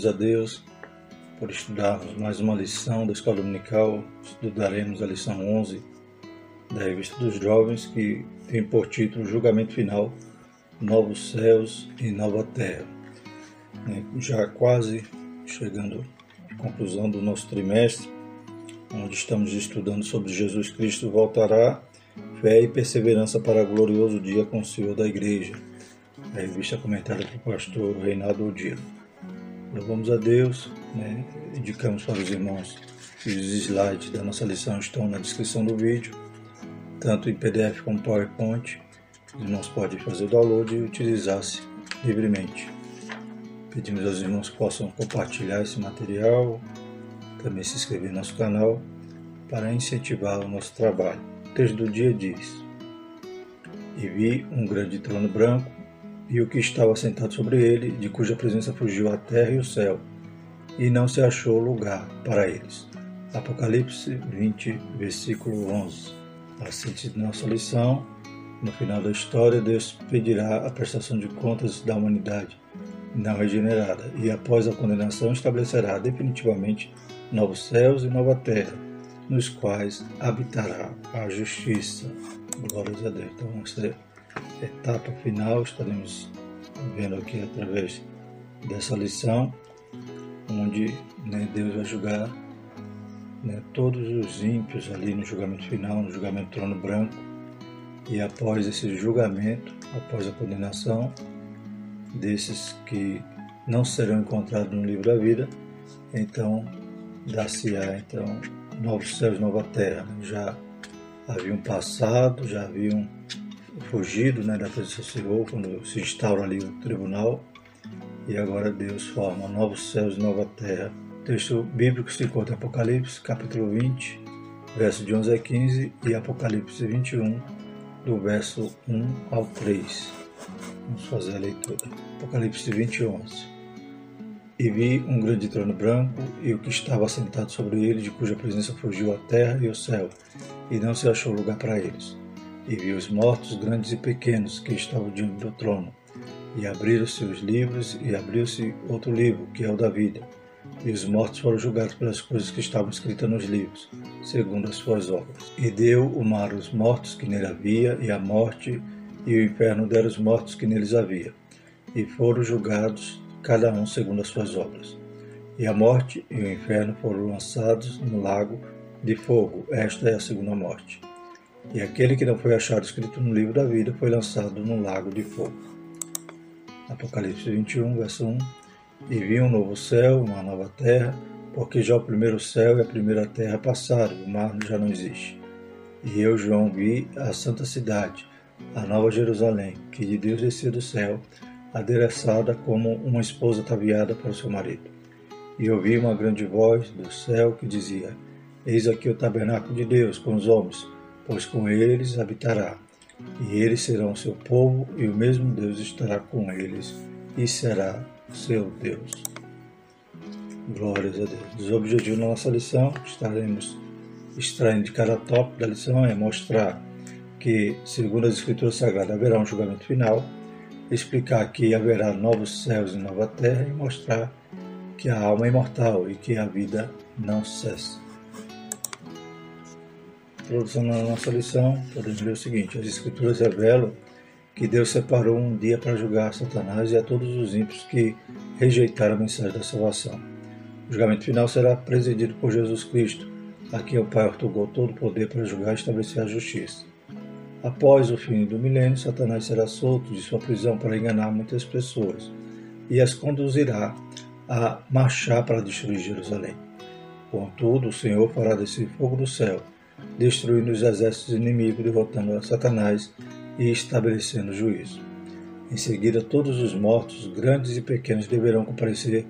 Louvamos a Deus por estudarmos mais uma lição da Escola Dominical. Estudaremos a lição 11 da Revista dos Jovens, que tem por título Julgamento Final, Novos Céus e Nova Terra. É, já quase chegando à conclusão do nosso trimestre, onde estamos estudando sobre Jesus Cristo voltará, fé e perseverança para o glorioso dia com o Senhor da Igreja. A revista comentada pelo pastor Reinaldo Odilo. Louvamos a Deus, né? indicamos para os irmãos que os slides da nossa lição estão na descrição do vídeo, tanto em PDF como PowerPoint. Os irmãos podem fazer o download e utilizar-se livremente. Pedimos aos irmãos que possam compartilhar esse material, também se inscrever no nosso canal para incentivar o nosso trabalho. O texto do dia diz: E vi um grande trono branco e o que estava sentado sobre ele, de cuja presença fugiu a terra e o céu, e não se achou lugar para eles. Apocalipse 20, versículo 11. A síntese de nossa lição, no final da história, Deus pedirá a prestação de contas da humanidade não regenerada, e após a condenação estabelecerá definitivamente novos céus e nova terra, nos quais habitará a justiça. Glórias a Deus. Então, essa etapa final estaremos vendo aqui através dessa lição, onde né, Deus vai julgar né, todos os ímpios ali no julgamento final, no julgamento trono branco, e após esse julgamento, após a condenação desses que não serão encontrados no livro da vida, então dar-se-á então novos céus, nova terra. Já haviam passado, já haviam fugido né, da presença do Senhor quando se instaura ali o tribunal e agora Deus forma novos céus e nova terra. O texto bíblico se encontra em Apocalipse, capítulo 20, verso de 11 a 15 e Apocalipse 21, do verso 1 ao 3. Vamos fazer a leitura. Apocalipse 20, 11. E vi um grande trono branco, e o que estava sentado sobre ele, de cuja presença fugiu a terra e o céu, e não se achou lugar para eles e viu os mortos, grandes e pequenos, que estavam diante do trono. E abriram-se os livros, e abriu-se outro livro, que é o da vida. E os mortos foram julgados pelas coisas que estavam escritas nos livros, segundo as suas obras. E deu o mar os mortos que nele havia, e a morte e o inferno deram os mortos que neles havia. E foram julgados, cada um segundo as suas obras. E a morte e o inferno foram lançados no lago de fogo. Esta é a segunda morte. E aquele que não foi achado escrito no livro da vida foi lançado no lago de fogo. Apocalipse 21, verso 1. E vi um novo céu, uma nova terra, porque já o primeiro céu e a primeira terra passaram, o mar já não existe. E eu, João, vi a santa cidade, a nova Jerusalém, que de Deus descia do céu, adereçada como uma esposa ataviada para o seu marido. E ouvi uma grande voz do céu que dizia: Eis aqui o tabernáculo de Deus com os homens pois com eles habitará, e eles serão seu povo, e o mesmo Deus estará com eles, e será seu Deus. Glórias a Deus. Os objetivos da nossa lição, estaremos extraindo de cada tópico da lição, é mostrar que, segundo as Escrituras Sagradas, haverá um julgamento final, explicar que haverá novos céus e nova terra, e mostrar que a alma é imortal e que a vida não cessa introdução na nossa lição, podemos ler o seguinte: as Escrituras revelam que Deus separou um dia para julgar Satanás e a todos os ímpios que rejeitaram a mensagem da salvação. O julgamento final será presidido por Jesus Cristo, a quem o Pai otorgou todo o poder para julgar e estabelecer a justiça. Após o fim do milênio, Satanás será solto de sua prisão para enganar muitas pessoas e as conduzirá a marchar para destruir Jerusalém. Contudo, o Senhor fará descer fogo do céu destruindo os exércitos inimigos, derrotando a Satanás e estabelecendo juízo. Em seguida, todos os mortos, grandes e pequenos, deverão comparecer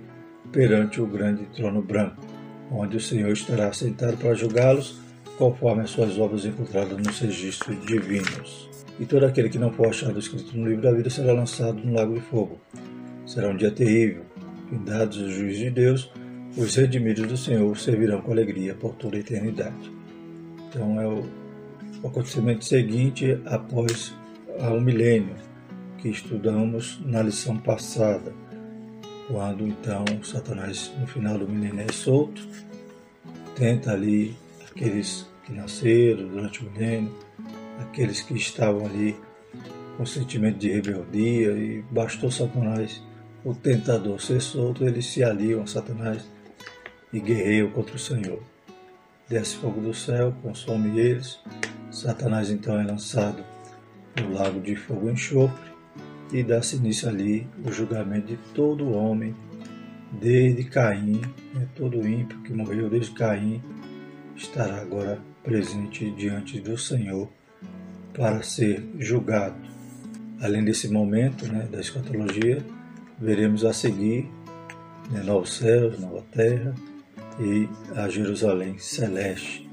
perante o grande trono branco, onde o Senhor estará sentado para julgá-los, conforme as suas obras encontradas nos registros divinos. E todo aquele que não for achado escrito no livro da vida será lançado no lago de fogo. Será um dia terrível. Findados os juízes de Deus, os redimidos do Senhor servirão com alegria por toda a eternidade. Então é o, acontecimento seguinte após o milênio que estudamos na lição passada. quando então Satanás, no final do milênio, é solto, tenta ali aqueles que nasceram durante o milênio, aqueles que estavam ali com sentimento de rebeldia, e bastou Satanás, o tentador, ser solto, eles se aliam a Satanás e guerreiam contra o Senhor. Desce fogo do céu, consome eles. Satanás então é lançado no lago de fogo e enxofre e dá-se início ali o julgamento de todo homem, desde Caim, né, todo ímpio que morreu desde Caim, estará agora presente diante do Senhor para ser julgado. Além desse momento né, da escatologia, veremos a seguir né, novos céus, nova terra e a Jerusalém celeste,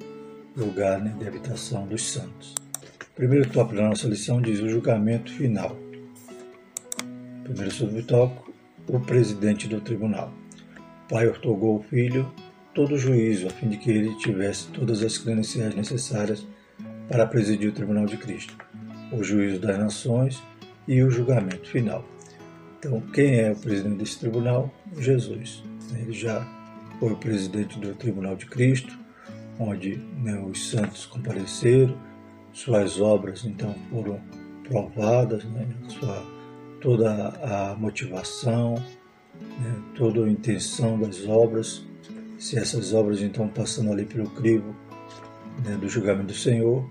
lugar né, de habitação dos santos. O primeiro tópico da nossa lição diz o julgamento final. Primeiro subtópico, o presidente do tribunal. O pai ortogou ao filho todo o juízo, a fim de que ele tivesse todas as credenciais necessárias para presidir o tribunal de Cristo, o juízo das nações e o julgamento final. Então, quem é o presidente desse tribunal? Jesus. Ele já foi o presidente do Tribunal de Cristo, onde né, os santos compareceram, suas obras então foram provadas, né, sua toda a motivação, né, toda a intenção das obras, se essas obras então passando ali pelo crivo né, do julgamento do Senhor,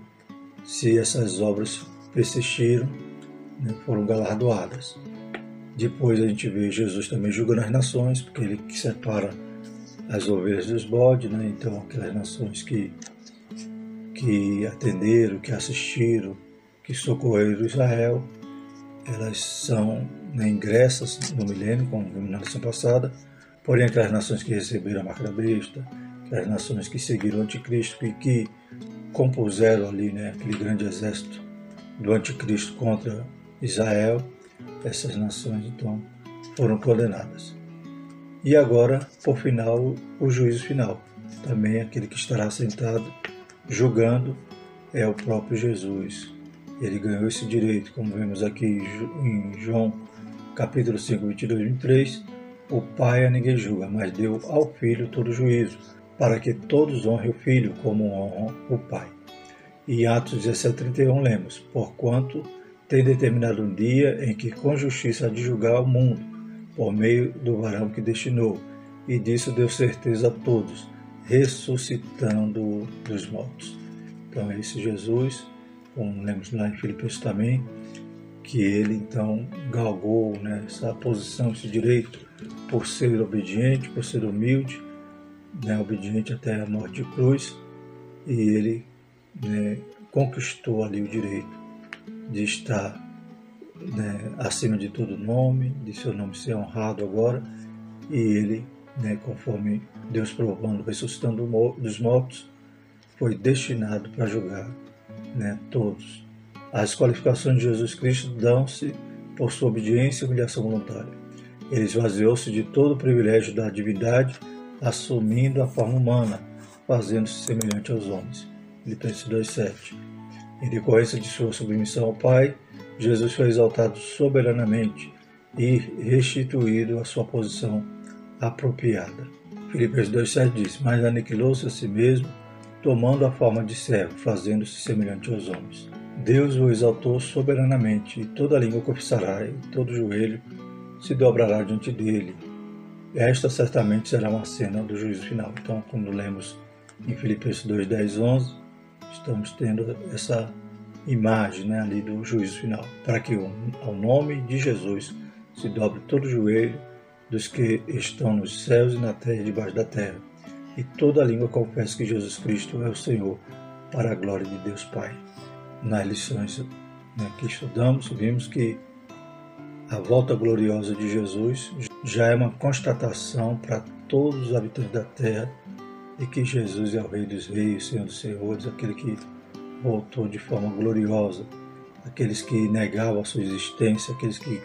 se essas obras persistiram, né, foram galardoadas. Depois a gente vê Jesus também julgando as nações, porque ele que separa as ovelhas dos bodes, né? então aquelas nações que, que atenderam, que assistiram, que socorreram Israel, elas são né, ingressas no milênio, como vimos na lição passada, porém aquelas nações que receberam a marca da besta, aquelas nações que seguiram o anticristo e que compuseram ali né, aquele grande exército do anticristo contra Israel, essas nações então foram condenadas. E agora, por final, o juízo final. Também aquele que estará sentado julgando é o próprio Jesus, ele ganhou esse direito, como vemos aqui em João capítulo 5, 22 e 23. O Pai a ninguém julga, mas deu ao Filho todo juízo, para que todos honrem o Filho como honram o Pai. E Atos 17, 31 lemos, Porquanto tem determinado um dia em que com justiça há de julgar o mundo, por meio do varão que destinou, e disso deu certeza a todos, ressuscitando dos mortos. Então, esse Jesus como lemos lá em Filipenses também, que ele então galgou né, essa posição, esse direito, por ser obediente, por ser humilde, né, obediente até a morte de cruz, e ele né, conquistou ali o direito de estar né, acima de todo nome, de seu nome ser honrado agora, e ele, né, conforme Deus provando, ressuscitando dos mortos, foi destinado para julgar né, todos. As qualificações de Jesus Cristo dão-se por sua obediência e humilhação voluntária. Ele esvaziou-se de todo o privilégio da divindade, assumindo a forma humana, fazendo-se semelhante aos homens. Filipenses 2,7. Em decorrência de sua submissão ao Pai, Jesus foi exaltado soberanamente e restituído à sua posição apropriada. Filipenses 2,7 diz: Mas aniquilou-se a si mesmo tomando a forma de servo, fazendo-se semelhante aos homens. Deus o exaltou soberanamente, e toda língua confessará, e todo joelho se dobrará diante dele. Esta certamente será uma cena do juízo final. Então, quando lemos em Filipenses 2, 10, 11, estamos tendo essa imagem né, ali do juízo final, para que ao nome de Jesus se dobre todo o joelho dos que estão nos céus e na terra e debaixo da terra e toda língua confesse que Jesus Cristo é o Senhor, para a glória de Deus Pai. Nas lições né, que estudamos, vimos que a volta gloriosa de Jesus já é uma constatação para todos os habitantes da terra de que Jesus é o Rei dos Reis, Senhor dos Senhores, aquele que voltou de forma gloriosa, aqueles que negavam a sua existência, aqueles que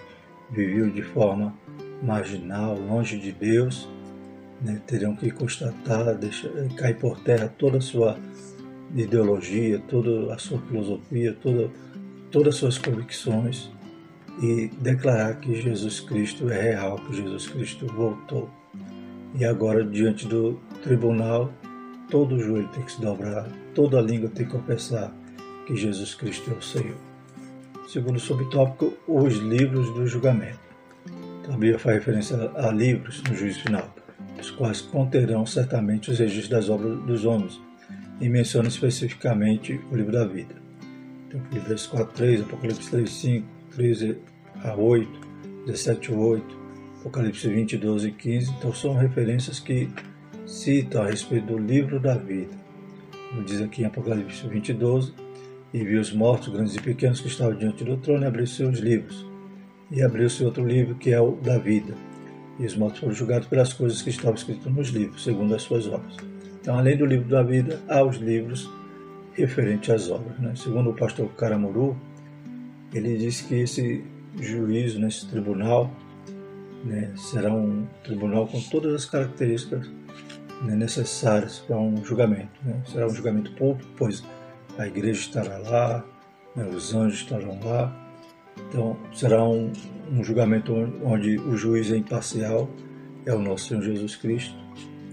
viviam de forma marginal, longe de Deus, né, que constatar, deixar, cair por terra toda a sua ideologia, toda a sua filosofia, toda, todas as suas convicções e declarar que Jesus Cristo é real, que Jesus Cristo voltou. E agora, diante do tribunal, todo joelho tem que se dobrar, toda língua tem que confessar que Jesus Cristo é o Senhor. Segundo subtópico, os livros do julgamento. Também faz referência a livros no juízo final, os quais conterão certamente os registros das obras dos homens, e menciona especificamente o livro da vida. Então, Filipenses 4, 3, Apocalipse 3, 5, 13 a 8, 17 a 8, Apocalipse 20, 12 e 15. Então, são referências que citam a respeito do livro da vida. Como diz aqui em Apocalipse 20, 12, e viu os mortos, grandes e pequenos, que estavam diante do trono, e abriu seus livros. E abriu-se outro livro, que é o da vida. E os mortos foram julgados pelas coisas que estavam escritas nos livros, segundo as suas obras. Então, além do livro da vida, há os livros referentes às obras. Né? Segundo o pastor Caramuru, ele disse que esse juízo nesse tribunal né, será um tribunal com todas as características né, necessárias para um julgamento. Né? Será um julgamento público, pois a igreja estará lá, né, os anjos estarão lá. Então, será um, um julgamento onde o juiz é imparcial, é o nosso Senhor Jesus Cristo,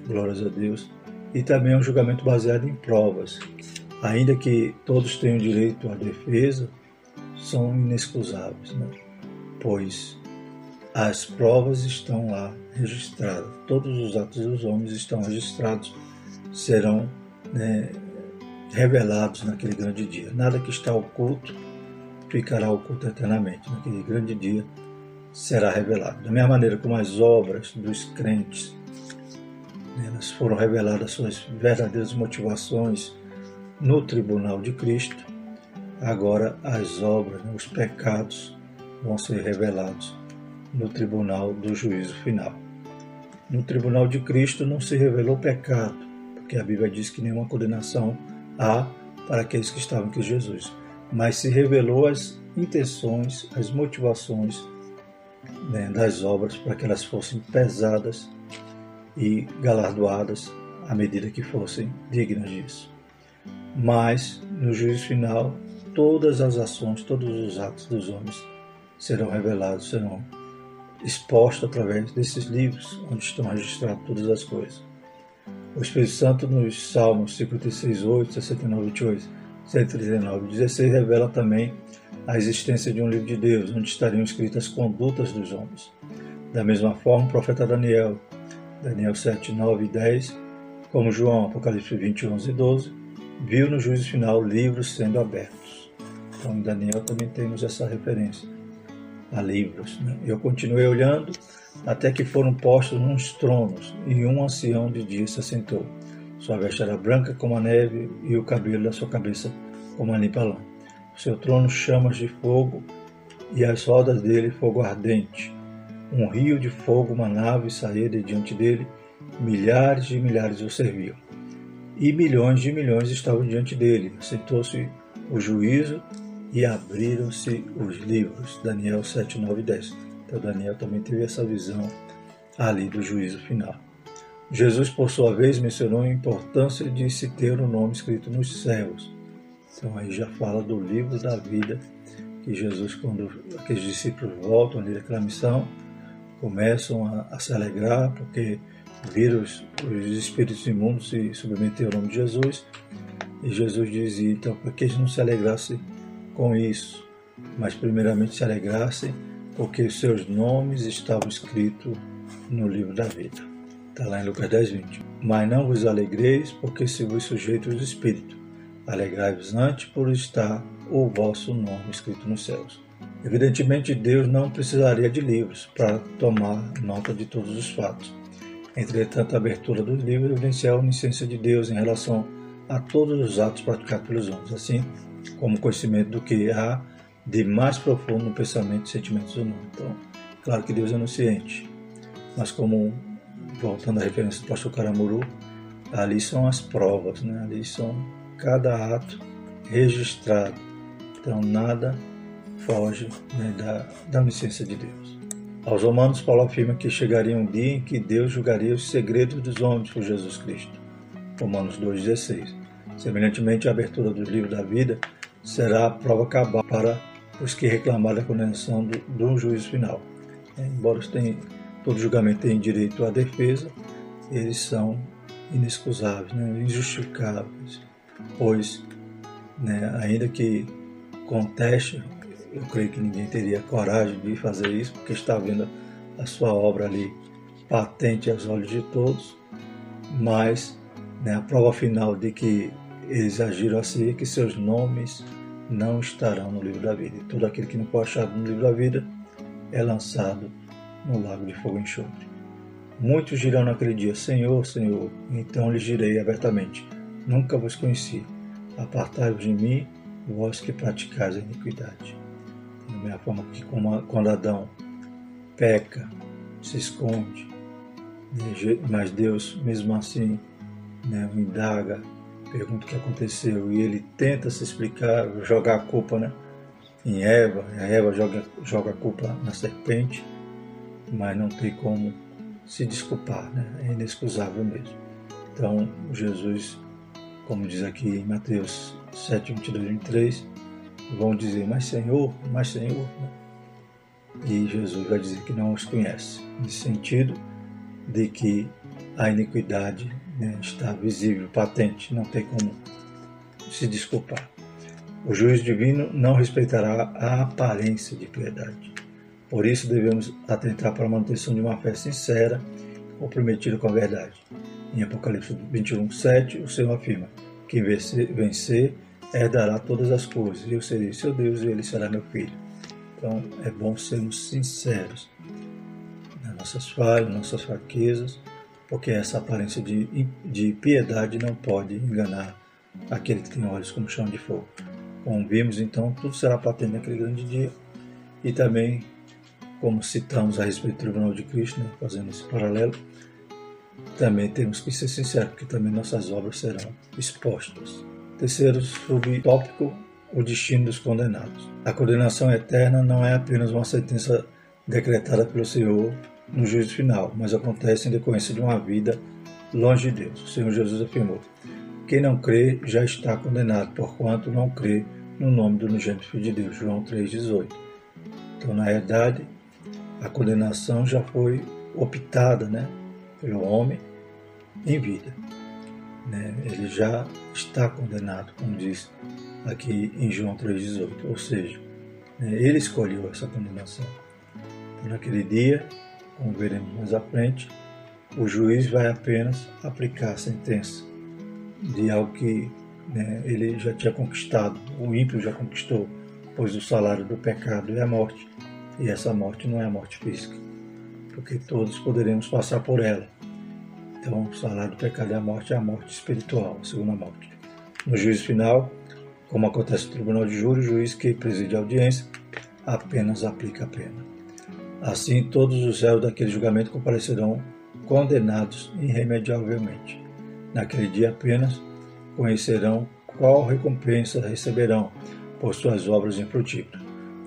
glórias a Deus, e também é um julgamento baseado em provas. Ainda que todos tenham direito à defesa, são inexcusáveis, né? pois as provas estão lá registradas, todos os atos dos homens estão registrados, serão né, revelados naquele grande dia. Nada que está oculto ficará oculto eternamente. Naquele grande dia será revelado. Da mesma maneira como as obras dos crentes, né, elas foram reveladas suas verdadeiras motivações no tribunal de Cristo, agora as obras, né, os pecados vão ser revelados no tribunal do juízo final. No tribunal de Cristo não se revelou pecado, porque a Bíblia diz que nenhuma condenação há para aqueles que estavam com Jesus, mas se revelou as intenções, as motivações né, das obras para que elas fossem pesadas e galardoadas à medida que fossem dignas disso. Mas, no juízo final, todas as ações, todos os atos dos homens serão revelados, serão expostos através desses livros, onde estão registradas todas as coisas. O Espírito Santo nos Salmos 56, 8, 69, 28, 139 e 16 revela também a existência de um livro de Deus, onde estariam escritas as condutas dos homens. Da mesma forma, o profeta Daniel, Daniel 7, 9 e 10, como João, Apocalipse 20, 11 e 12, viu no juízo final livros sendo abertos. Então, em Daniel também temos essa referência a livros. Né? Eu continuei olhando até que foram postos uns tronos, e um ancião de dia se assentou. Sua veste era branca como a neve, e o cabelo da sua cabeça como a limpa lã. Seu trono chamas de fogo, e as rodas dele fogo ardente. Um rio de fogo, uma nave saía de diante dele, milhares de milhares o serviam. E milhões de milhões estavam diante dele. Sentou-se o juízo e abriram-se os livros. Daniel 7, 9 e 10. Então Daniel também teve essa visão ali do juízo final. Jesus, por sua vez, mencionou a importância de se ter o um nome escrito nos céus. Então aí já fala do livro da vida, que Jesus, quando aqueles discípulos voltam ali daquela missão, começam a, a se alegrar, porque viram os, os espíritos imundos se submeter ao nome de Jesus. E Jesus dizia, então, para que eles não se alegrassem com isso, mas primeiramente se alegrassem porque os seus nomes estavam escritos no livro da vida. Está lá em Lucas 10, 20. Mas não vos alegreis, porque se vos sujeitos do Espírito. Alegrai-vos antes por estar o vosso nome escrito nos céus. Evidentemente, Deus não precisaria de livros para tomar nota de todos os fatos. Entretanto, a abertura dos livros evidencia a onisciência de Deus em relação a todos os atos praticados pelos homens, assim como conhecimento do que há de mais profundo no pensamento e sentimentos humanos. Então, claro que Deus é onisciente, mas como, voltando à referência do pastor Caramuru, ali são as provas, né? ali são cada ato registrado. Então, nada foge né, da, da onisciência de Deus. Aos Romanos, Paulo afirma que chegaria um dia em que Deus julgaria os segredos dos homens por Jesus Cristo. Romanos 2,16. Semelhantemente, a abertura do livro da vida será a prova cabal para os que reclamaram a condenação do, do juízo final. É, embora tenham, todo julgamento tenha direito à defesa, eles são inexcusáveis, né, injustificáveis, pois, né, ainda que conteste, eu creio que ninguém teria coragem de fazer isso, porque está vendo a sua obra ali patente aos olhos de todos, mas né, a prova final de que eles agiram assim que seus nomes não estarão no livro da vida. E todo aquele que não for achado no livro da vida é lançado no lago de fogo e enxofre. Muitos dirão naquele dia: Senhor, Senhor, então lhes direi abertamente: Nunca vos conheci. Apartai-vos de mim, vós que praticais a iniquidade. Da mesma forma que quando Adão peca, se esconde, né, mas Deus, mesmo assim, né, indaga, pergunta o que aconteceu e ele tenta se explicar, jogar a culpa né, em Eva, a Eva joga, joga a culpa na serpente, mas não tem como se desculpar, né? é inexcusável mesmo. Então, Jesus, como diz aqui em Mateus 7, 22 e 23, vão dizer, mas Senhor, mas Senhor. Né? E Jesus vai dizer que não os conhece, no sentido de que a iniquidade né, está visível, patente, não tem como se desculpar. O juiz divino não respeitará a aparência de piedade. Por isso devemos atentar para a manutenção de uma fé sincera, comprometida com a verdade. Em Apocalipse 21, 7, o Senhor afirma: Quem vencer, vencer herdará todas as coisas, e eu serei seu Deus e ele será meu filho. Então é bom sermos sinceros nas nossas falhas, nas nossas fraquezas, porque essa aparência de, de piedade não pode enganar aquele que tem olhos como chão de fogo. Como vimos, então, tudo será patente naquele grande dia. E também, como citamos a respeito do Tribunal de Cristo, né, fazendo esse paralelo, também temos que ser sinceros, porque também nossas obras serão expostas. Terceiro subtópico, o destino dos condenados. A condenação eterna não é apenas uma sentença decretada pelo Senhor no juízo final, mas acontece em decorrência de uma vida longe de Deus. O Senhor Jesus afirmou: Quem não crê já está condenado, porquanto não crê no nome do unigênito Filho de Deus. João 3,18. Então, na verdade, a condenação já foi optada né, pelo homem em vida. Né? Ele já está condenado, como diz aqui em João 3,18. Ou seja, né, ele escolheu essa condenação. Então, naquele dia, como veremos mais à frente, o juiz vai apenas aplicar a sentença de algo que né, ele já tinha conquistado, o ímpio já conquistou, pois o salário do pecado é a morte, e essa morte não é a morte física, porque todos poderemos passar por ela. Então, o salário do pecado é a morte, é a morte espiritual, a segunda morte. No juízo final, como acontece no tribunal de júri, o juiz que preside a audiência apenas aplica a pena. Assim, todos os réus daquele julgamento comparecerão condenados irremediavelmente. Naquele dia apenas conhecerão qual recompensa receberão por suas obras infrutíferas.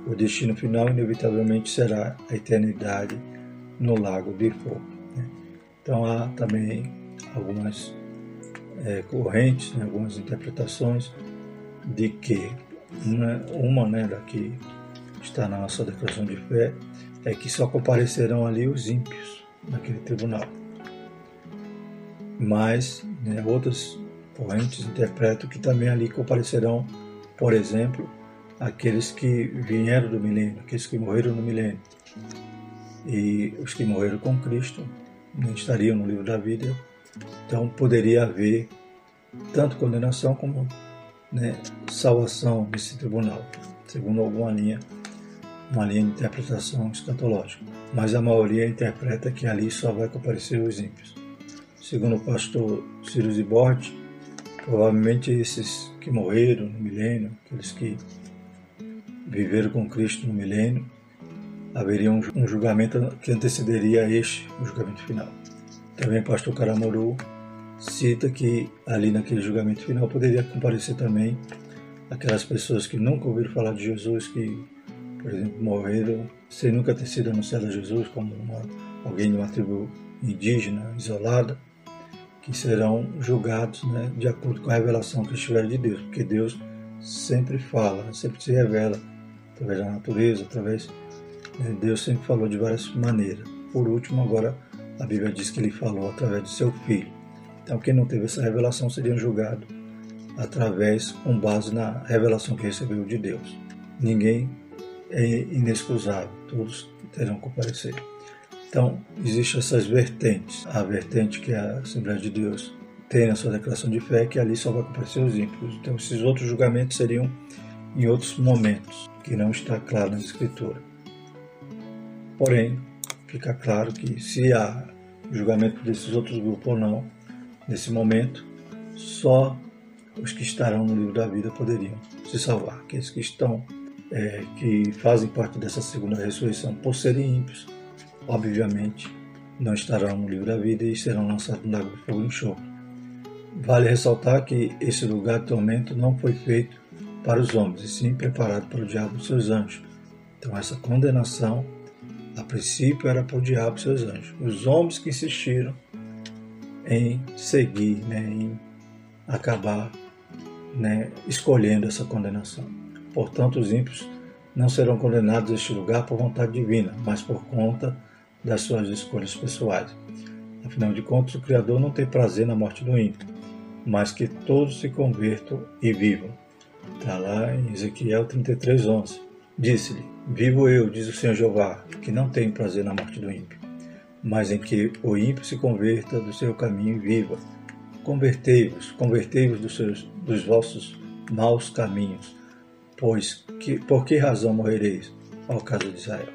O destino final, inevitavelmente, será a eternidade no lago de fogo. Né? Então, há também algumas é, correntes, né, algumas interpretações de que uma, uma né, daqui está na nossa declaração de fé, é que só comparecerão ali os ímpios naquele tribunal. Mas né, outras correntes interpretam que também ali comparecerão, por exemplo, aqueles que vieram do milênio, aqueles que morreram no milênio. E os que morreram com Cristo não estariam no livro da vida. Então poderia haver tanto condenação como né, salvação nesse tribunal, segundo alguma linha uma linha de interpretação escatológica, mas a maioria interpreta que ali só vai comparecer os ímpios. Segundo o pastor Ciro Zibordi, provavelmente esses que morreram no milênio, aqueles que viveram com Cristo no milênio, haveria um julgamento que antecederia este, o julgamento final. Também o pastor Caramuru cita que ali naquele julgamento final poderia comparecer também aquelas pessoas que nunca ouviram falar de Jesus, que por exemplo, morreram sem nunca ter sido anunciado a Jesus como uma, alguém de uma tribo indígena isolada, que serão julgados né, de acordo com a revelação que estiver de Deus, porque Deus sempre fala, sempre se revela através da natureza, através. Né, Deus sempre falou de várias maneiras. Por último, agora a Bíblia diz que ele falou através de seu filho. Então, quem não teve essa revelação seria julgado através, com base na revelação que recebeu de Deus. Ninguém é inexcusável, todos terão que comparecer. Então, existem essas vertentes. A vertente que a Assembleia de Deus tem na sua declaração de fé, que ali só vai comparecer os ímpios. Então, esses outros julgamentos seriam em outros momentos, que não está claro na Escritura. Porém, fica claro que se há julgamento desses outros grupos ou não, nesse momento, só os que estarão no livro da vida poderiam se salvar. Aqueles que estão, é, que fazem parte dessa segunda ressurreição por serem ímpios, obviamente não estarão no livro da vida e serão lançados no lago de fogo e enxofre. Vale ressaltar que esse lugar de tormento não foi feito para os homens, e sim preparado para o diabo e seus anjos. Então essa condenação, a princípio, era para o diabo e seus anjos. Os homens que insistiram em seguir, né, em acabar né, escolhendo essa condenação. Portanto, os ímpios não serão condenados a este lugar por vontade divina, mas por conta das suas escolhas pessoais. Afinal de contas, o Criador não tem prazer na morte do ímpio, mas que todos se convertam e vivam. Está lá em Ezequiel 33:11. Disse-lhe: Vivo eu, diz o Senhor Jeová, que não tenho prazer na morte do ímpio, mas em que o ímpio se converta do seu caminho e viva. Convertei-vos, convertei-vos dos, dos vossos maus caminhos, pois que, por que razão morrereis, ao caso de Israel?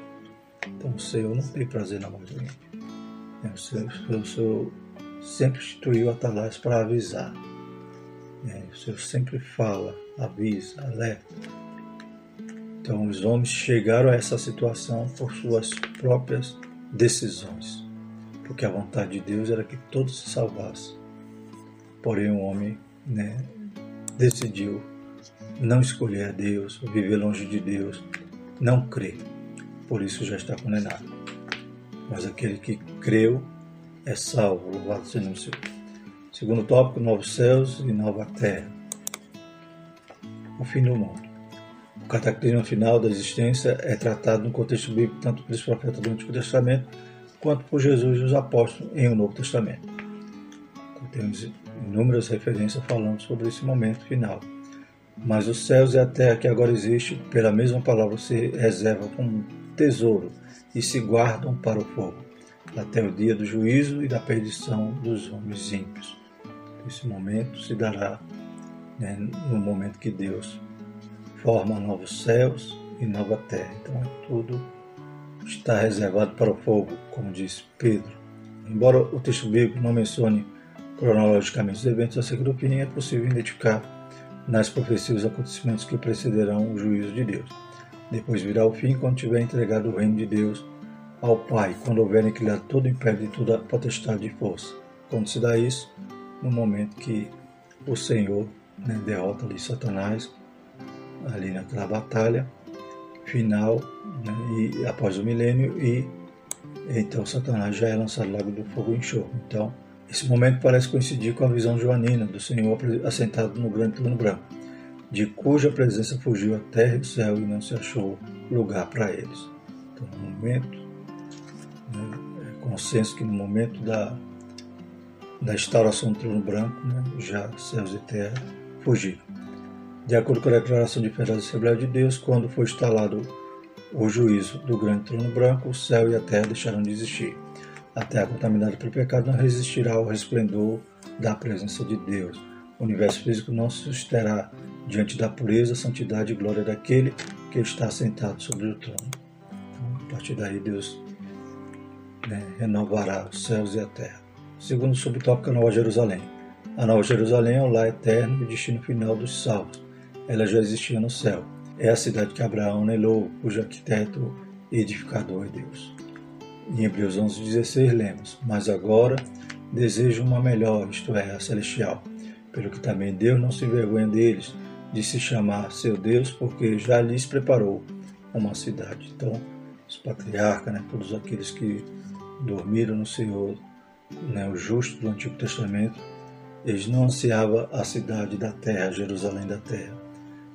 Então o Senhor não tem prazer na morte do ímpio. É, o Senhor, o Senhor sempre instituiu atalaias para avisar. É, o Senhor sempre fala, avisa, alerta. Então os homens chegaram a essa situação por suas próprias decisões, porque a vontade de Deus era que todos se salvassem. Porém, o homem né, decidiu não escolher a Deus, viver longe de Deus, não crer. Por isso já está condenado. Mas aquele que creu é salvo, louvado seja o Senhor. Segundo tópico, novos céus e nova terra. O fim do mundo. O cataclismo final da existência é tratado no contexto bíblico tanto pelos profetas do Antigo Testamento quanto por Jesus e os apóstolos em o Novo Testamento. Temos inúmeras referências falando sobre esse momento final. Mas os céus e a terra que agora existe, pela mesma palavra, se reservam como tesouro e se guardam para o fogo, até o dia do juízo e da perdição dos homens ímpios. Esse momento se dará né, no momento que Deus forma novos céus e nova terra. Então tudo está reservado para o fogo, como disse Pedro. Embora o texto bíblico não mencione cronologicamente os eventos da segunda opinião, é possível identificar nas profecias os acontecimentos que precederão o juízo de Deus. Depois virá o fim quando tiver entregado o reino de Deus ao Pai, quando houver aniquilado todo o império e toda a potestade e força. Quando se dá isso? No momento que o Senhor né, derrota ali Satanás, ali naquela batalha final, né, e após o milênio, e então Satanás já é lançado logo do fogo em enxofre. Então, esse momento parece coincidir com a visão joanina do Senhor assentado no grande trono branco, de cuja presença fugiu a terra e o céu e não se achou lugar para eles. Então, no momento, né, é consenso que no momento da, da instauração do trono branco, né, já céus e terra fugiram. De acordo com a declaração de da Assembleia de Deus, quando foi instalado o juízo do grande trono branco, o céu e a terra deixaram de existir a terra contaminada pelo pecado não resistirá ao resplendor da presença de Deus. O universo físico não se susterá diante da pureza, santidade e glória daquele que está sentado sobre o trono. Então, a partir daí, Deus né, renovará os céus e a terra. Segundo subtópico, a Nova Jerusalém. A Nova Jerusalém é o lar eterno e o destino final dos salvos. Ela já existia no céu. É a cidade que Abraão anelou, cujo arquiteto e edificador é Deus. Em Hebreus 11,16 lemos: Mas agora desejo uma melhor, isto é, a celestial, pelo que também Deus não se envergonha deles, de se chamar seu Deus, porque já lhes preparou uma cidade. Então, os patriarcas, né, todos aqueles que dormiram no Senhor, né, os justos do Antigo Testamento, eles não ansiavam a cidade da terra, Jerusalém da terra,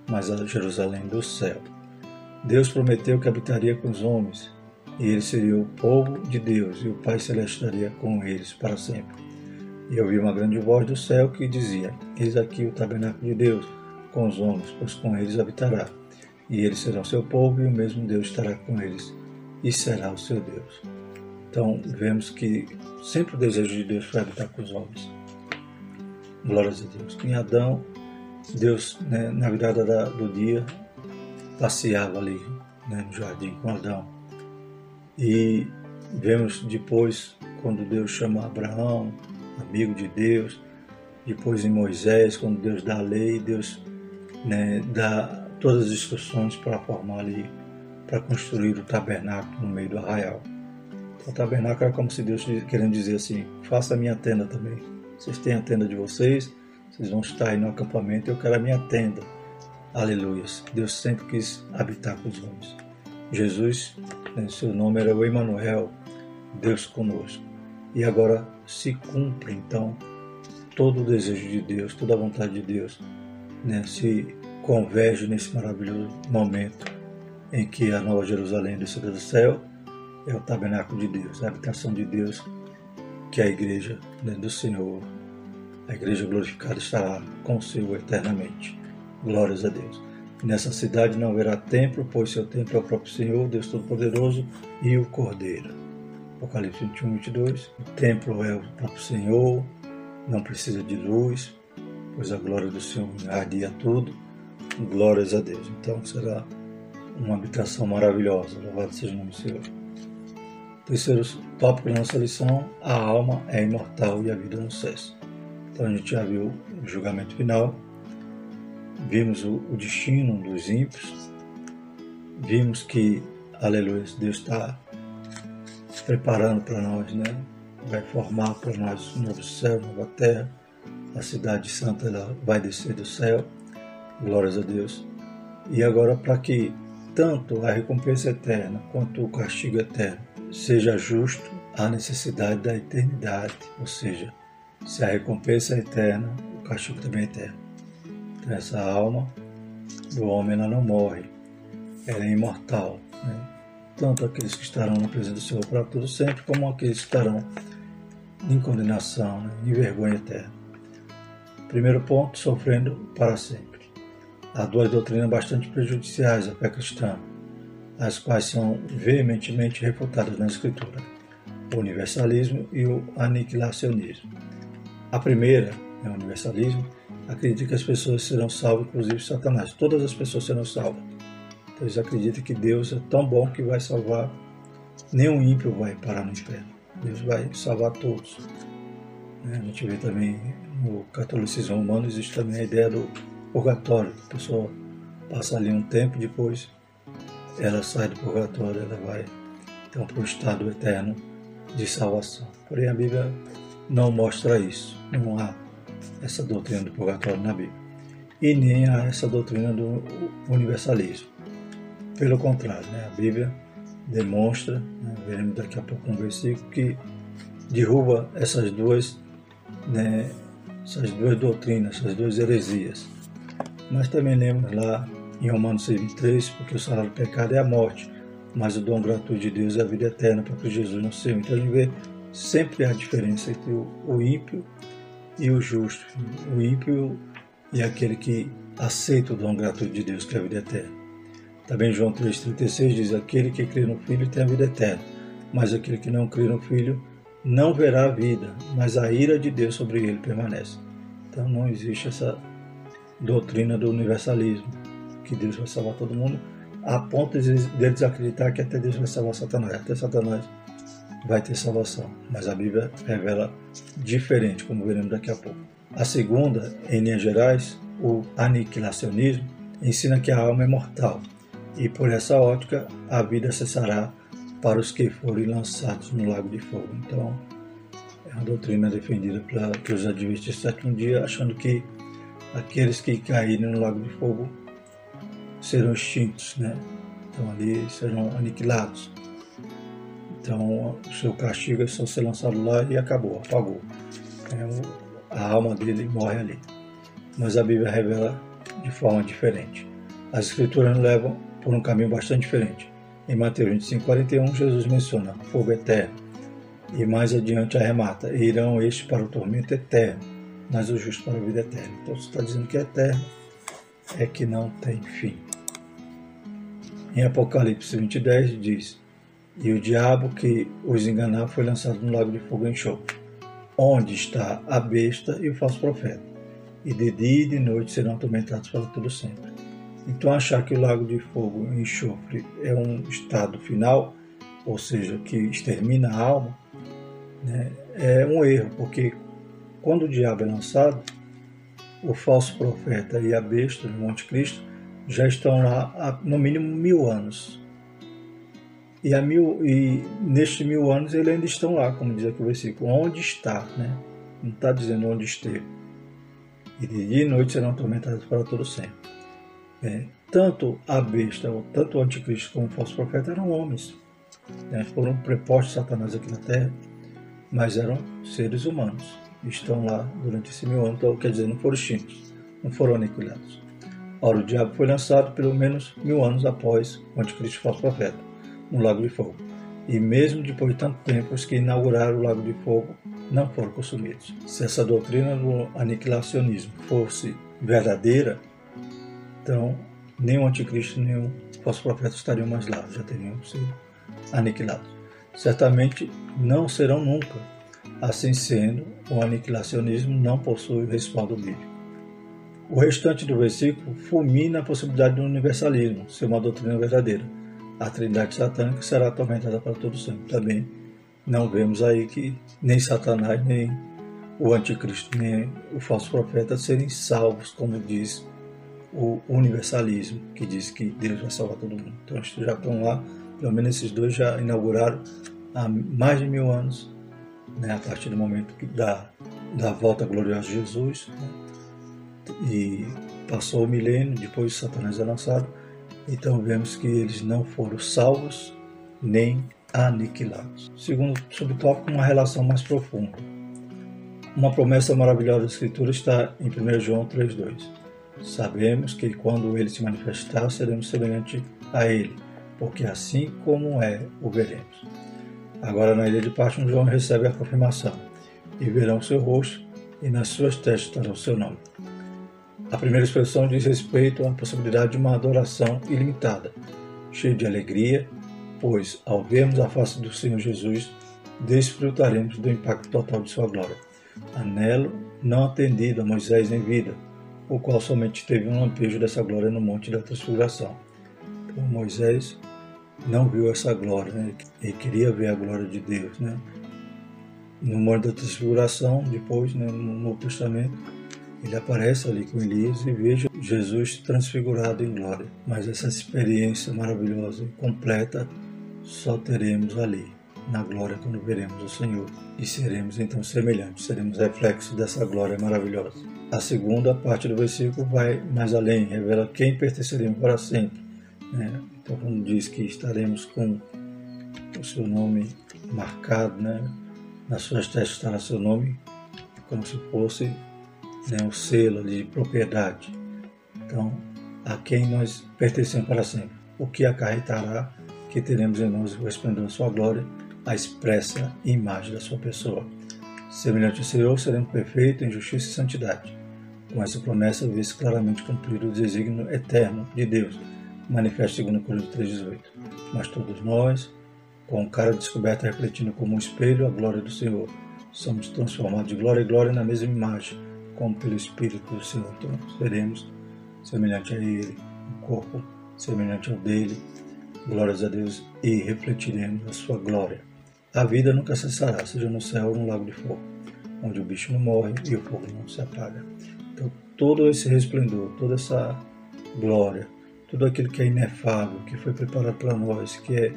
mas a Jerusalém do céu. Deus prometeu que habitaria com os homens, e ele seria o povo de Deus, e o Pai Celeste estaria com eles para sempre. E eu vi uma grande voz do céu que dizia: Eis aqui o tabernáculo de Deus com os homens, pois com eles habitará. E eles serão seu povo, e o mesmo Deus estará com eles, e será o seu Deus. Então, vemos que sempre o desejo de Deus foi habitar com os homens. Glórias a Deus. Em Adão, Deus, né, na virada da, do dia, passeava ali né, no jardim com Adão. E vemos depois, quando Deus chama Abraão, amigo de Deus, depois em Moisés, quando Deus dá a lei, Deus né, dá todas as instruções para formar ali, para construir o tabernáculo no meio do arraial. O tabernáculo era como se Deus querendo dizer assim: faça a minha tenda também. Vocês têm a tenda de vocês, vocês vão estar aí no acampamento, eu quero a minha tenda. Aleluias. Deus sempre quis habitar com os homens. Jesus, seu nome era o Emanuel, Deus conosco. E agora se cumpre então todo o desejo de Deus, toda a vontade de Deus, né, se converge nesse maravilhoso momento em que a Nova Jerusalém desceu do céu é o tabernáculo de Deus, a habitação de Deus, que é a igreja né, do Senhor. A igreja glorificada estará com o Senhor eternamente. Glórias a Deus. Nessa cidade não haverá templo, pois seu templo é o próprio Senhor, Deus Todo-Poderoso e o Cordeiro. Apocalipse 21, 22. O templo é o próprio Senhor, não precisa de luz, pois a glória do Senhor ardia tudo. Glórias a Deus. Então será uma habitação maravilhosa. Louvado seja o nome do Senhor. Terceiro tópico da nossa lição: a alma é imortal e a vida não cessa. Então a gente já viu o julgamento final, vimos o, o destino dos ímpios, vimos que, aleluia, Deus está preparando para nós, né? Vai formar para nós um novo céu, nova terra. A cidade santa ela vai descer do céu. Glórias a Deus. E agora para que tanto a recompensa eterna quanto o castigo eterno seja justo, há necessidade da eternidade, ou seja, se a recompensa é eterna, o castigo também é eterno. Essa alma do homem ela não morre, ela é imortal. Né? tanto aqueles que estarão na presença do Senhor para todo sempre, como aqueles que estarão em condenação, né, em vergonha eterna. Primeiro ponto, sofrendo para sempre. Há duas doutrinas bastante prejudiciais à fé cristã, as quais são veementemente refutadas na Escritura: o universalismo e o aniquilacionismo. A primeira, é o universalismo, acredita que as pessoas serão salvas, inclusive Satanás. Todas as pessoas serão salvas eles acreditam que Deus é tão bom que vai salvar, nenhum ímpio vai parar no inferno. Deus vai salvar todos. Né? A gente vê também no catolicismo romano existe também a ideia do purgatório. A pessoa passa ali um tempo, depois ela sai do purgatório, ela vai então para o estado eterno de salvação. Porém a Bíblia não mostra isso. Não há essa doutrina do purgatório na Bíblia. E nem há essa doutrina do universalismo. Pelo contrário, né, a Bíblia demonstra, né, veremos daqui a pouco um versículo, que derruba essas duas, né, essas duas doutrinas, essas duas heresias. Mas também lemos lá em Romanos 6,23, porque o salário do pecado é a morte, mas o dom gratuito de Deus é a vida eterna para que Jesus não seja. Então a gente vê sempre a diferença entre o ímpio e o justo. O ímpio e aquele que aceita o dom gratuito de Deus, que é a vida eterna. Também João 3,36 diz: Aquele que crê no Filho tem a vida eterna, mas aquele que não crê no Filho não verá a vida, mas a ira de Deus sobre ele permanece. Então não existe essa doutrina do universalismo, que Deus vai salvar todo mundo, a ponto deles acreditar que até Deus vai salvar Satanás, até Satanás vai ter salvação. Mas a Bíblia revela diferente, como veremos daqui a pouco. A segunda, em linhas gerais, o aniquilacionismo, ensina que a alma é mortal e por essa ótica a vida cessará para os que forem lançados no lago de fogo. Então, é uma doutrina defendida pelos adventistas do sétimo dia, achando que aqueles que caírem no lago de fogo serão extintos, né? Então ali serão aniquilados. Então o seu castigo é só ser lançado lá e acabou, apagou. É, a alma dele morre ali. Mas a Bíblia revela de forma diferente. As escrituras levam por um caminho bastante diferente. Em Mateus 25, 41, Jesus menciona fogo eterno. E mais adiante arremata: irão estes para o tormento eterno, mas os justos para a vida eterna. Então, você está dizendo que é eterno, é que não tem fim. Em Apocalipse 20, 10 diz: E o diabo que os enganava foi lançado no lago de fogo e enxofre, onde está a besta e o falso profeta. E de dia e de noite serão atormentados para todo sempre. Então, achar que o lago de fogo e enxofre é um estado final, ou seja, que extermina a alma, né, é um erro, porque quando o diabo é lançado, o falso profeta e a besta, o anticristo, já estão lá há no mínimo mil anos. E, mil, e nestes mil anos eles ainda estão lá, como diz aqui o versículo, onde está, né? não está dizendo onde esteve. E de dia e noite serão atormentados para todo sempre. É, tanto a besta, ou tanto o anticristo como o falso profeta eram homens. Né? Foram prepostos Satanás aqui na terra, mas eram seres humanos. Estão lá durante esse mil anos, então, quer dizer, não foram extintos, não foram aniquilados. Ora, o diabo foi lançado pelo menos mil anos após o anticristo falso profeta, no Lago de Fogo. E mesmo depois de tanto tempo, os que inauguraram o Lago de Fogo não foram consumidos. Se essa doutrina do aniquilacionismo fosse verdadeira, então, o anticristo o falso profeta estariam mais lá, já teriam sido aniquilados. Certamente não serão nunca. Assim sendo, o aniquilacionismo não possui respaldo bíblico. O restante do versículo fulmina a possibilidade do universalismo ser uma doutrina verdadeira. A trindade satânica será atormentada para todo sempre. Também não vemos aí que nem Satanás, nem o anticristo, nem o falso profeta serem salvos, como diz o universalismo, que diz que Deus vai salvar todo mundo. Então, já estão lá, pelo menos esses dois já inauguraram há mais de mil anos, né, a partir do momento que da, da volta gloriosa de Jesus. Né, e passou o milênio, depois Satanás é lançado. Então, vemos que eles não foram salvos nem aniquilados. Segundo subtópico, uma relação mais profunda. Uma promessa maravilhosa da Escritura está em 1 João 3,2 Sabemos que quando ele se manifestar, seremos semelhantes a ele, porque assim como é, o veremos. Agora na ilha de Patmos, João recebe a confirmação, e verão seu rosto, e nas suas testas estará o seu nome. A primeira expressão diz respeito à possibilidade de uma adoração ilimitada, cheia de alegria, pois, ao vermos a face do Senhor Jesus, desfrutaremos do impacto total de sua glória. Anelo não atendido a Moisés em vida, o qual somente teve um lampejo dessa glória no Monte da Transfiguração. Então, Moisés não viu essa glória, né? ele queria ver a glória de Deus. Né? No Monte da Transfiguração, depois, né, no Novo Testamento, ele aparece ali com Elias e veja Jesus transfigurado em glória. Mas essa experiência maravilhosa e completa só teremos ali, na glória, quando veremos o Senhor. E seremos então semelhantes, seremos reflexos dessa glória maravilhosa. A segunda parte do versículo vai mais além, revela quem pertenceremos para sempre. Né? Então, quando diz que estaremos com o seu nome marcado, né? nas suas testas estará seu nome, como se fosse né, o selo de propriedade. Então, a quem nós pertencemos para sempre. O que acarretará que teremos em nós o esplendor da sua glória, a expressa imagem da sua pessoa. Semelhante ao Senhor, seremos perfeitos em justiça e santidade com essa promessa, vê-se claramente cumprido o desígnio eterno de Deus, manifesto segundo Coríntios 3,18. Mas todos nós, com o cara descoberta refletindo como um espelho a glória do Senhor, somos transformados de glória em glória na mesma imagem, como pelo Espírito do Senhor. Então, seremos semelhante a Ele, um corpo semelhante ao dele, glórias a Deus, e refletiremos a sua glória. A vida nunca cessará, seja no céu ou no lago de fogo, onde o bicho não morre e o fogo não se apaga. Então, todo esse resplendor, toda essa glória, tudo aquilo que é inefável, que foi preparado para nós, que é,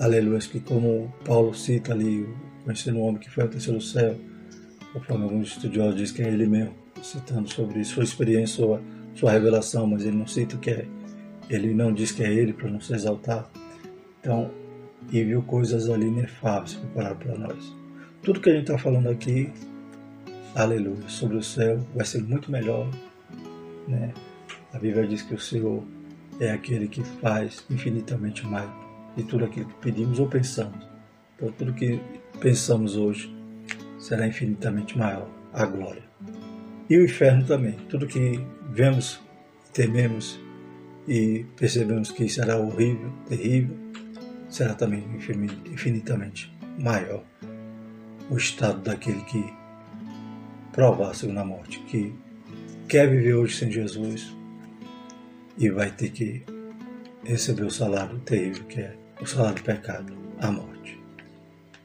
aleluia, que como Paulo cita ali, conhecendo o homem que foi ao terceiro céu, conforme alguns estudiosos dizem que é ele mesmo, citando sobre sua experiência, sua, sua revelação, mas ele não cita que é, ele não diz que é ele para não se exaltar. Então, e viu coisas ali inefáveis preparadas para nós. Tudo que a gente está falando aqui aleluia, sobre o céu vai ser muito melhor. Né? A Bíblia diz que o Senhor é aquele que faz infinitamente mais de tudo aquilo que pedimos ou pensamos. Então, tudo que pensamos hoje será infinitamente maior a glória. E o inferno também. Tudo que vemos, tememos e percebemos que será horrível, terrível, será também infinitamente maior o estado daquele que provar a segunda morte, que quer viver hoje sem Jesus e vai ter que receber o salário terrível que é o salário do pecado, a morte.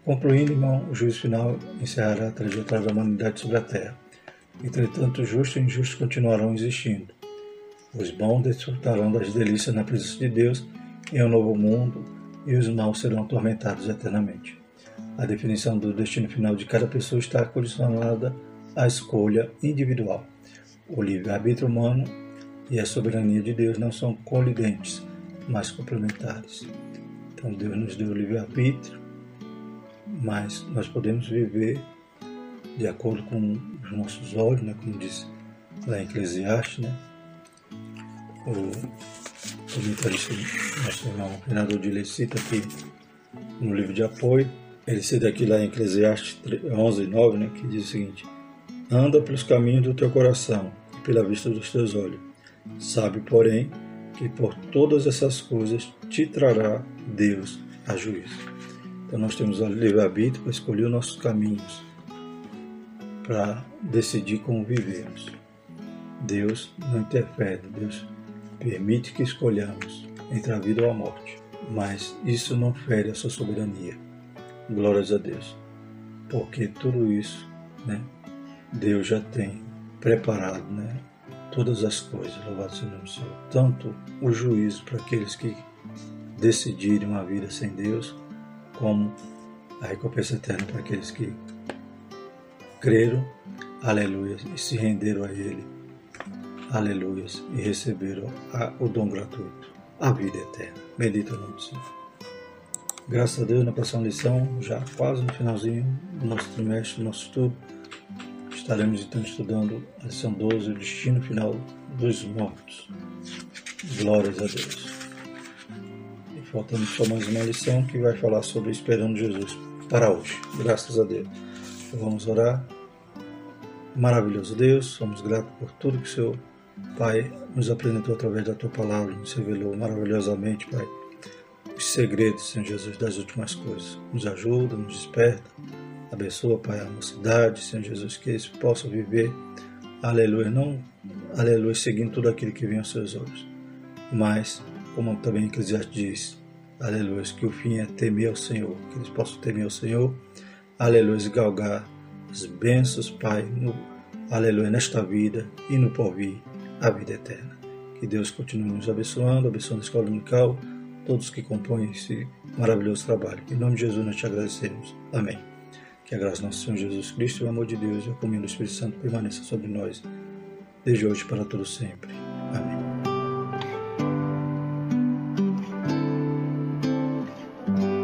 Concluindo, irmão, o juízo final encerrará a trajetória da humanidade sobre a terra. Entretanto, justos e injustos continuarão existindo. Os bons desfrutarão das delícias na presença de Deus em um novo mundo e os maus serão atormentados eternamente. A definição do destino final de cada pessoa está condicionada à escolha individual. O livre-arbítrio humano e a soberania de Deus não são colidentes, mas complementares. Então Deus nos deu o livre-arbítrio, mas nós podemos viver de acordo com os nossos olhos, né, como diz lá em Eclesiastes, né? o comentarista, nosso irmão Renato de cita aqui no livro de apoio, ele cita aqui lá em Eclesiastes 11, 9, né, que diz o seguinte, Anda pelos caminhos do teu coração e pela vista dos teus olhos. Sabe, porém, que por todas essas coisas te trará Deus a juízo. Então nós temos o livre-arbítrio para escolher os nossos caminhos, para decidir como vivemos. Deus não interfere, Deus permite que escolhamos entre a vida ou a morte, mas isso não fere a sua soberania. Glórias a Deus, porque tudo isso, né, Deus já tem preparado, né, todas as coisas, louvado seja o nome do Senhor. Tanto o juízo para aqueles que decidirem uma vida sem Deus, como a recompensa eterna para aqueles que creram, aleluia, e se renderam a Ele, aleluia, e receberam a, o dom gratuito, a vida eterna. Bendito o nome do Senhor. Graças a Deus, na próxima lição, já quase no finalzinho do nosso trimestre, do nosso estudo, estaremos então estudando a lição 12, o destino final dos mortos. Glórias a Deus. Faltando só mais uma lição que vai falar sobre esperando Jesus para hoje. Graças a Deus. Então vamos orar. Maravilhoso Deus, somos gratos por tudo que o Senhor, Pai, nos apresentou através da Tua palavra, nos revelou maravilhosamente, Pai, os segredos, Senhor Jesus, das últimas coisas. Nos ajuda, nos desperta, abençoa, Pai, a mocidade, Senhor Jesus, que eles possam viver, aleluia, não, aleluia, seguindo tudo aquilo que vem aos seus olhos, mas, como também Eclesiastes diz, aleluia, que o fim é temer ao Senhor, que eles possam temer ao Senhor, aleluia, e galgar as bênçãos, Pai, no, aleluia, nesta vida e no porvir, a vida eterna. Que Deus continue nos abençoando, abençoando a escola dominical, todos que compõem esse maravilhoso trabalho. Em nome de Jesus nós te agradecemos. Amém. Que a graça do nosso Senhor Jesus Cristo, o amor de Deus e a comunhão do Espírito Santo permaneça sobre nós, desde hoje para todo sempre. Amém.